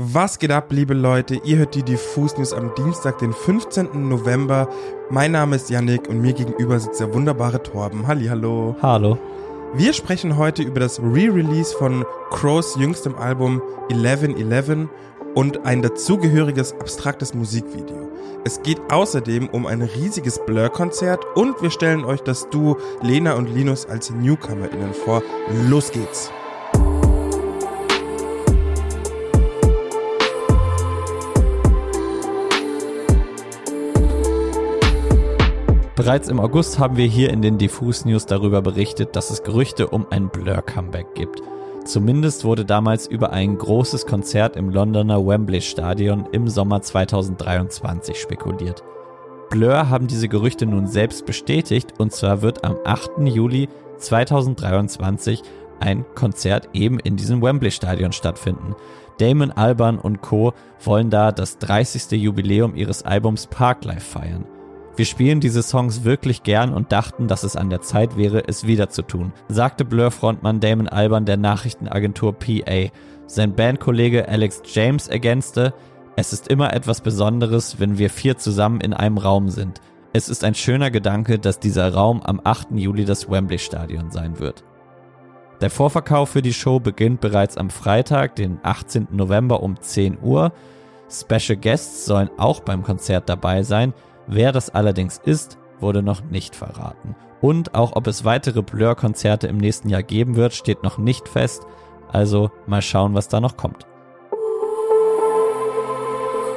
Was geht ab, liebe Leute? Ihr hört die Diffus News am Dienstag, den 15. November. Mein Name ist Yannick und mir gegenüber sitzt der wunderbare Torben. Halli, hallo. Hallo. Wir sprechen heute über das Re-Release von Crows jüngstem Album 1111 und ein dazugehöriges abstraktes Musikvideo. Es geht außerdem um ein riesiges Blur-Konzert und wir stellen euch das Duo Lena und Linus als NewcomerInnen vor. Los geht's! Bereits im August haben wir hier in den Diffus News darüber berichtet, dass es Gerüchte um ein Blur-Comeback gibt. Zumindest wurde damals über ein großes Konzert im Londoner Wembley Stadion im Sommer 2023 spekuliert. Blur haben diese Gerüchte nun selbst bestätigt und zwar wird am 8. Juli 2023 ein Konzert eben in diesem Wembley Stadion stattfinden. Damon Alban und Co. wollen da das 30. Jubiläum ihres Albums Parklife feiern. Wir spielen diese Songs wirklich gern und dachten, dass es an der Zeit wäre, es wieder zu tun, sagte Blur-Frontmann Damon Alban der Nachrichtenagentur PA. Sein Bandkollege Alex James ergänzte, es ist immer etwas Besonderes, wenn wir vier zusammen in einem Raum sind. Es ist ein schöner Gedanke, dass dieser Raum am 8. Juli das Wembley Stadion sein wird. Der Vorverkauf für die Show beginnt bereits am Freitag, den 18. November um 10 Uhr. Special Guests sollen auch beim Konzert dabei sein, Wer das allerdings ist, wurde noch nicht verraten. Und auch ob es weitere Blur-Konzerte im nächsten Jahr geben wird, steht noch nicht fest. Also mal schauen, was da noch kommt.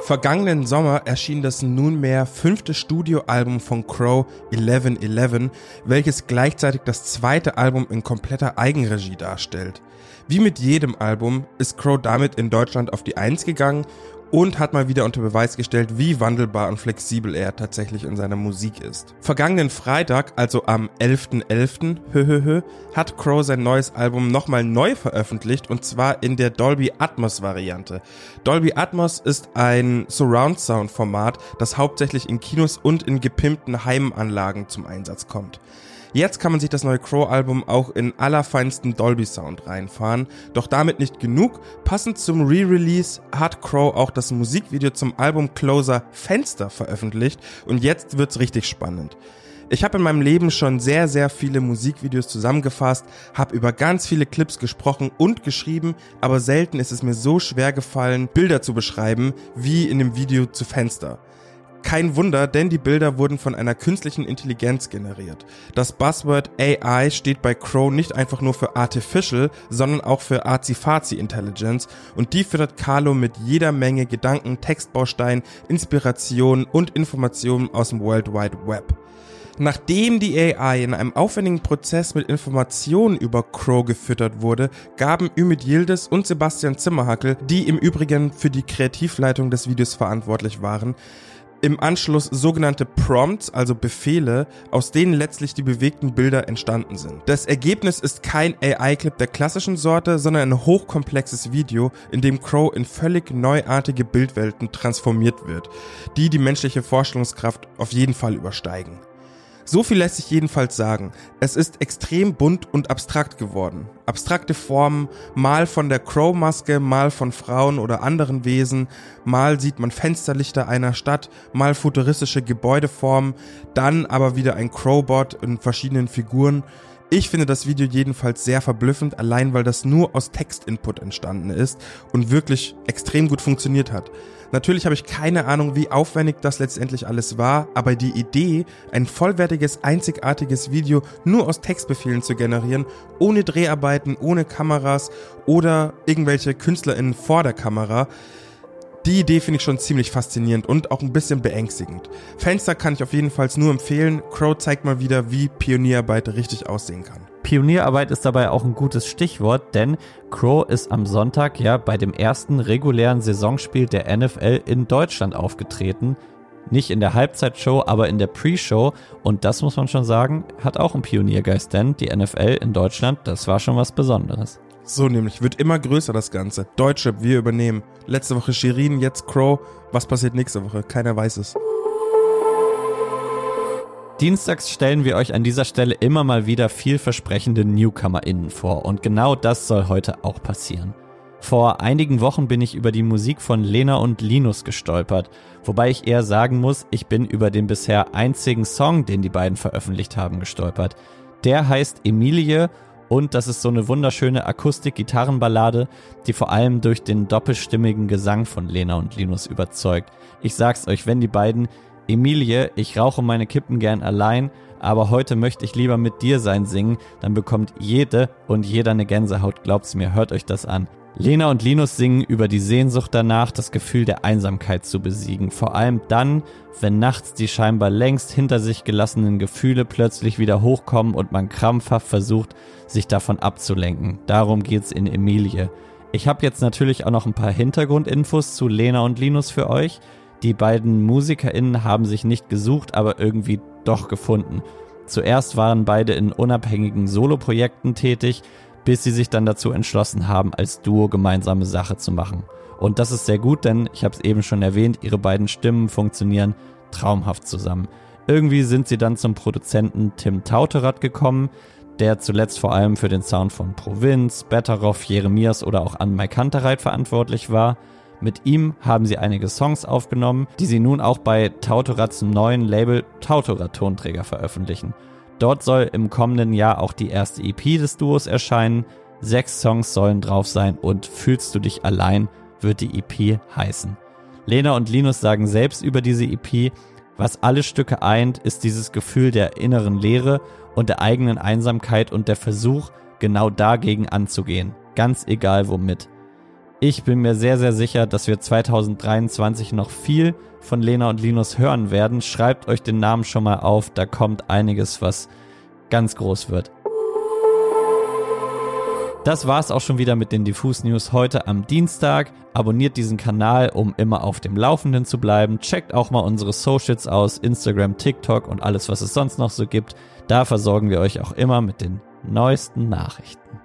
Vergangenen Sommer erschien das nunmehr fünfte Studioalbum von Crow 1111, welches gleichzeitig das zweite Album in kompletter Eigenregie darstellt. Wie mit jedem Album ist Crow damit in Deutschland auf die Eins gegangen und hat mal wieder unter Beweis gestellt, wie wandelbar und flexibel er tatsächlich in seiner Musik ist. Vergangenen Freitag, also am 11.11., .11., hat Crow sein neues Album nochmal neu veröffentlicht und zwar in der Dolby Atmos Variante. Dolby Atmos ist ein Surround Sound Format, das hauptsächlich in Kinos und in gepimpten Heimanlagen zum Einsatz kommt. Jetzt kann man sich das neue Crow-Album auch in allerfeinsten Dolby-Sound reinfahren. Doch damit nicht genug. Passend zum Re-Release hat Crow auch das Musikvideo zum Album Closer Fenster veröffentlicht und jetzt wird's richtig spannend. Ich habe in meinem Leben schon sehr, sehr viele Musikvideos zusammengefasst, habe über ganz viele Clips gesprochen und geschrieben, aber selten ist es mir so schwer gefallen, Bilder zu beschreiben, wie in dem Video zu Fenster. Kein Wunder, denn die Bilder wurden von einer künstlichen Intelligenz generiert. Das Buzzword AI steht bei Crow nicht einfach nur für Artificial, sondern auch für Azi-Fazi Intelligence und die füttert Carlo mit jeder Menge Gedanken, Textbausteinen, Inspirationen und Informationen aus dem World Wide Web. Nachdem die AI in einem aufwendigen Prozess mit Informationen über Crow gefüttert wurde, gaben Ümit Yildiz und Sebastian Zimmerhackel, die im Übrigen für die Kreativleitung des Videos verantwortlich waren, im Anschluss sogenannte Prompts, also Befehle, aus denen letztlich die bewegten Bilder entstanden sind. Das Ergebnis ist kein AI-Clip der klassischen Sorte, sondern ein hochkomplexes Video, in dem Crow in völlig neuartige Bildwelten transformiert wird, die die menschliche Vorstellungskraft auf jeden Fall übersteigen. So viel lässt sich jedenfalls sagen. Es ist extrem bunt und abstrakt geworden. Abstrakte Formen, mal von der Crow-Maske, mal von Frauen oder anderen Wesen, mal sieht man Fensterlichter einer Stadt, mal futuristische Gebäudeformen, dann aber wieder ein Crowbot in verschiedenen Figuren. Ich finde das Video jedenfalls sehr verblüffend, allein weil das nur aus Textinput entstanden ist und wirklich extrem gut funktioniert hat. Natürlich habe ich keine Ahnung, wie aufwendig das letztendlich alles war, aber die Idee, ein vollwertiges, einzigartiges Video nur aus Textbefehlen zu generieren, ohne Dreharbeiten, ohne Kameras oder irgendwelche KünstlerInnen vor der Kamera, die Idee finde ich schon ziemlich faszinierend und auch ein bisschen beängstigend. Fenster kann ich auf jeden Fall nur empfehlen. Crow zeigt mal wieder, wie Pionierarbeit richtig aussehen kann. Pionierarbeit ist dabei auch ein gutes Stichwort, denn Crow ist am Sonntag ja bei dem ersten regulären Saisonspiel der NFL in Deutschland aufgetreten. Nicht in der Halbzeitshow, aber in der Pre-Show. Und das muss man schon sagen, hat auch einen Pioniergeist, denn die NFL in Deutschland, das war schon was Besonderes. So nämlich, wird immer größer das Ganze. Deutsche, wir übernehmen. Letzte Woche Shirin, jetzt Crow. Was passiert nächste Woche? Keiner weiß es. Dienstags stellen wir euch an dieser Stelle immer mal wieder vielversprechende NewcomerInnen vor und genau das soll heute auch passieren. Vor einigen Wochen bin ich über die Musik von Lena und Linus gestolpert, wobei ich eher sagen muss, ich bin über den bisher einzigen Song, den die beiden veröffentlicht haben, gestolpert. Der heißt Emilie und das ist so eine wunderschöne Akustik-Gitarrenballade, die vor allem durch den doppelstimmigen Gesang von Lena und Linus überzeugt. Ich sag's euch, wenn die beiden Emilie, ich rauche meine Kippen gern allein, aber heute möchte ich lieber mit dir sein singen, dann bekommt jede und jeder eine Gänsehaut, glaubt's mir, hört euch das an. Lena und Linus singen über die Sehnsucht danach, das Gefühl der Einsamkeit zu besiegen. Vor allem dann, wenn nachts die scheinbar längst hinter sich gelassenen Gefühle plötzlich wieder hochkommen und man krampfhaft versucht, sich davon abzulenken. Darum geht's in Emilie. Ich habe jetzt natürlich auch noch ein paar Hintergrundinfos zu Lena und Linus für euch. Die beiden MusikerInnen haben sich nicht gesucht, aber irgendwie doch gefunden. Zuerst waren beide in unabhängigen Soloprojekten tätig, bis sie sich dann dazu entschlossen haben, als Duo gemeinsame Sache zu machen. Und das ist sehr gut, denn ich habe es eben schon erwähnt, ihre beiden Stimmen funktionieren traumhaft zusammen. Irgendwie sind sie dann zum Produzenten Tim Tauterat gekommen, der zuletzt vor allem für den Sound von Provinz, Betteroff, Jeremias oder auch An Kantereit verantwortlich war. Mit ihm haben sie einige Songs aufgenommen, die sie nun auch bei Tautorats neuen Label Tautorat Tonträger veröffentlichen. Dort soll im kommenden Jahr auch die erste EP des Duos erscheinen. Sechs Songs sollen drauf sein und Fühlst du dich allein wird die EP heißen. Lena und Linus sagen selbst über diese EP, was alle Stücke eint, ist dieses Gefühl der inneren Leere und der eigenen Einsamkeit und der Versuch, genau dagegen anzugehen, ganz egal womit. Ich bin mir sehr, sehr sicher, dass wir 2023 noch viel von Lena und Linus hören werden. Schreibt euch den Namen schon mal auf, da kommt einiges, was ganz groß wird. Das war's auch schon wieder mit den Diffus News heute am Dienstag. Abonniert diesen Kanal, um immer auf dem Laufenden zu bleiben. Checkt auch mal unsere Socials aus, Instagram, TikTok und alles, was es sonst noch so gibt. Da versorgen wir euch auch immer mit den neuesten Nachrichten.